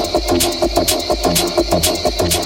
Thank you.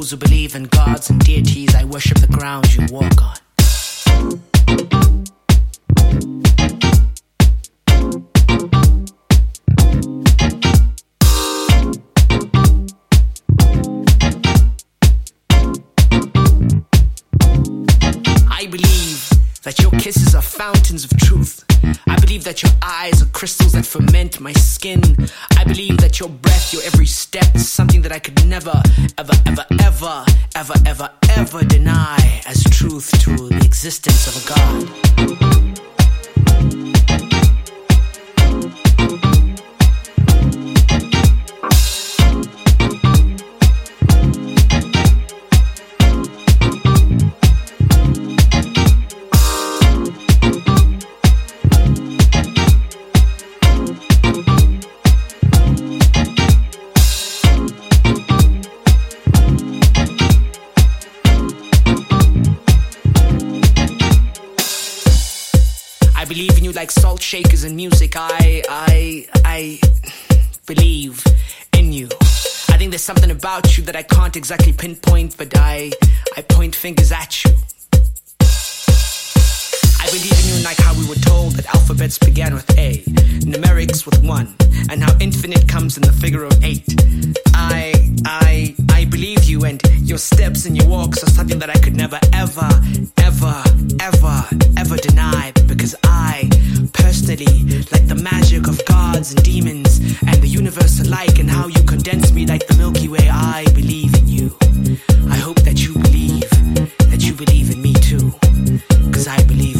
Those who believe in gods and deities. I worship the ground you walk on. I believe that your kisses are fountains of truth. I believe that your eyes are crystals that ferment my skin. Ever, ever, ever, deny as truth to the existence of a God. You like salt shakers and music. I, I, I believe in you. I think there's something about you that I can't exactly pinpoint, but I, I point fingers at you. I believe in you like how we were told that alphabets began with A, numerics with one, and how infinite comes in the figure of eight. I, I, I believe you, and your steps and your walks are something that I could never, ever, ever, ever, ever deny, because I, personally, like the magic of gods and demons and the universe alike, and how you condense me like the Milky Way. I believe in you. I hope that you believe that you believe in me too, because I believe